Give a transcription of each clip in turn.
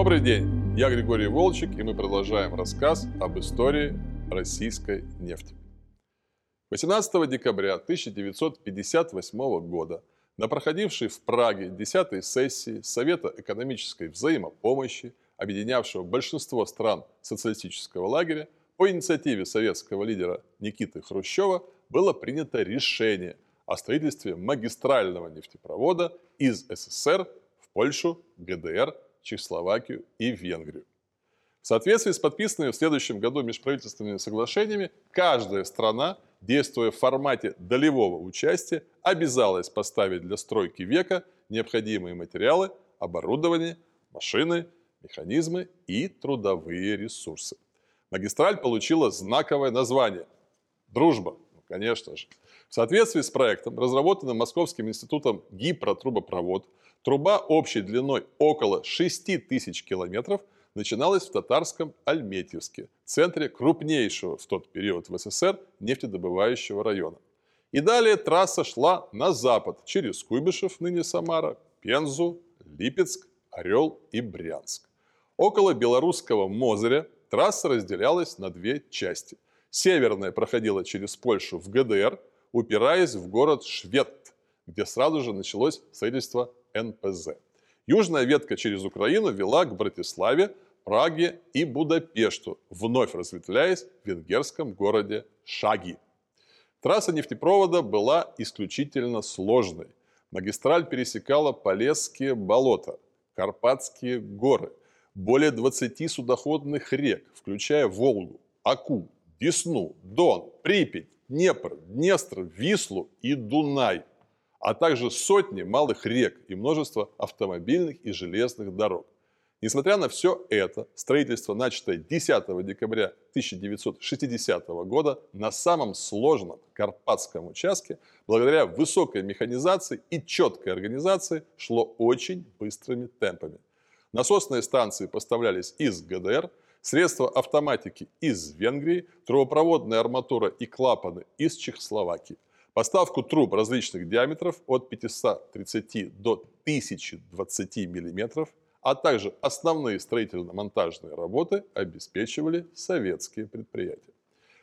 Добрый день, я Григорий Волчек, и мы продолжаем рассказ об истории российской нефти. 18 декабря 1958 года на проходившей в Праге 10 сессии Совета экономической взаимопомощи, объединявшего большинство стран социалистического лагеря, по инициативе советского лидера Никиты Хрущева было принято решение о строительстве магистрального нефтепровода из СССР в Польшу, ГДР, Чехословакию и Венгрию. В соответствии с подписанными в следующем году межправительственными соглашениями, каждая страна, действуя в формате долевого участия, обязалась поставить для стройки века необходимые материалы, оборудование, машины, механизмы и трудовые ресурсы. Магистраль получила знаковое название – «Дружба», ну, конечно же. В соответствии с проектом, разработанным Московским институтом гипротрубопровод, труба общей длиной около 6 тысяч километров начиналась в татарском Альметьевске, центре крупнейшего в тот период в СССР нефтедобывающего района. И далее трасса шла на запад, через Куйбышев, ныне Самара, Пензу, Липецк, Орел и Брянск. Около белорусского Мозыря трасса разделялась на две части. Северная проходила через Польшу в ГДР, упираясь в город Швед, где сразу же началось строительство НПЗ. Южная ветка через Украину вела к Братиславе, Праге и Будапешту, вновь разветвляясь в венгерском городе Шаги. Трасса нефтепровода была исключительно сложной. Магистраль пересекала Полесские болота, Карпатские горы, более 20 судоходных рек, включая Волгу, Аку, Десну, Дон, Припять, Днепр, Днестр, Вислу и Дунай, а также сотни малых рек и множество автомобильных и железных дорог. Несмотря на все это, строительство, начатое 10 декабря 1960 года на самом сложном Карпатском участке, благодаря высокой механизации и четкой организации, шло очень быстрыми темпами. Насосные станции поставлялись из ГДР, средства автоматики из Венгрии, трубопроводная арматура и клапаны из Чехословакии. Поставку труб различных диаметров от 530 до 1020 мм, а также основные строительно-монтажные работы обеспечивали советские предприятия.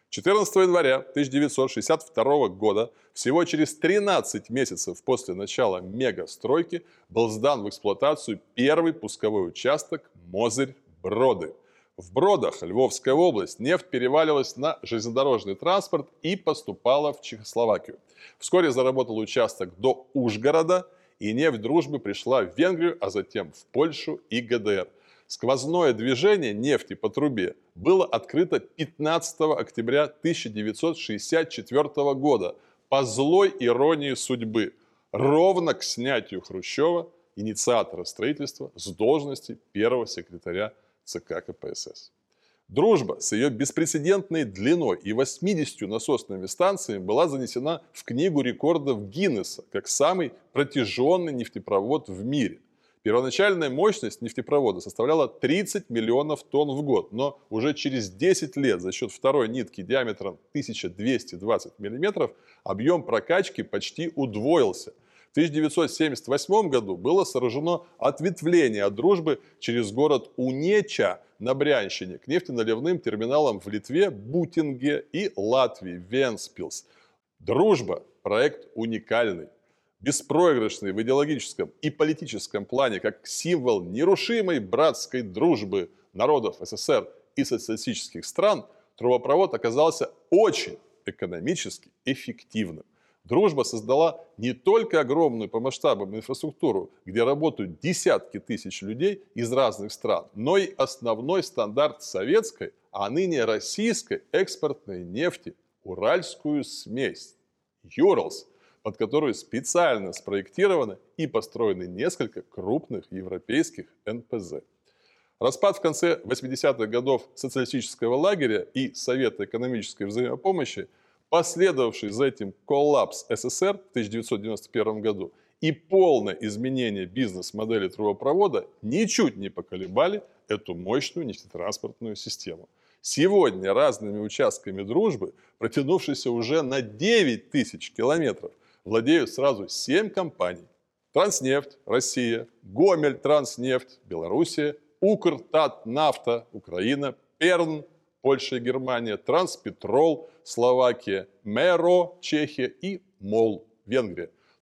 14 января 1962 года, всего через 13 месяцев после начала мегастройки, был сдан в эксплуатацию первый пусковой участок Мозырь-Броды. В Бродах, Львовская область, нефть переваливалась на железнодорожный транспорт и поступала в Чехословакию. Вскоре заработал участок до Ужгорода, и нефть дружбы пришла в Венгрию, а затем в Польшу и ГДР. Сквозное движение нефти по трубе было открыто 15 октября 1964 года по злой иронии судьбы, ровно к снятию Хрущева, инициатора строительства, с должности первого секретаря ЦК КПСС. Дружба с ее беспрецедентной длиной и 80 насосными станциями была занесена в Книгу рекордов Гиннесса как самый протяженный нефтепровод в мире. Первоначальная мощность нефтепровода составляла 30 миллионов тонн в год, но уже через 10 лет за счет второй нитки диаметром 1220 миллиметров объем прокачки почти удвоился. В 1978 году было сооружено ответвление от дружбы через город Унеча на Брянщине к нефтеналивным терминалам в Литве, Бутинге и Латвии, Венспилс. Дружба – проект уникальный беспроигрышный в идеологическом и политическом плане как символ нерушимой братской дружбы народов СССР и социалистических стран, трубопровод оказался очень экономически эффективным. Дружба создала не только огромную по масштабам инфраструктуру, где работают десятки тысяч людей из разных стран, но и основной стандарт советской, а ныне российской экспортной нефти – уральскую смесь. Юралс – под которую специально спроектированы и построены несколько крупных европейских НПЗ. Распад в конце 80-х годов социалистического лагеря и Совета экономической взаимопомощи, последовавший за этим коллапс СССР в 1991 году и полное изменение бизнес-модели трубопровода ничуть не поколебали эту мощную нефтетранспортную систему. Сегодня разными участками дружбы, протянувшейся уже на 9 тысяч километров – владеют сразу 7 компаний. Транснефть, Россия, Гомель, Транснефть, Белоруссия Укртатнафта, Украина, Перн, Польша и Германия, Транспетрол, Словакия, Меро, Чехия и МОЛ, Венгрия.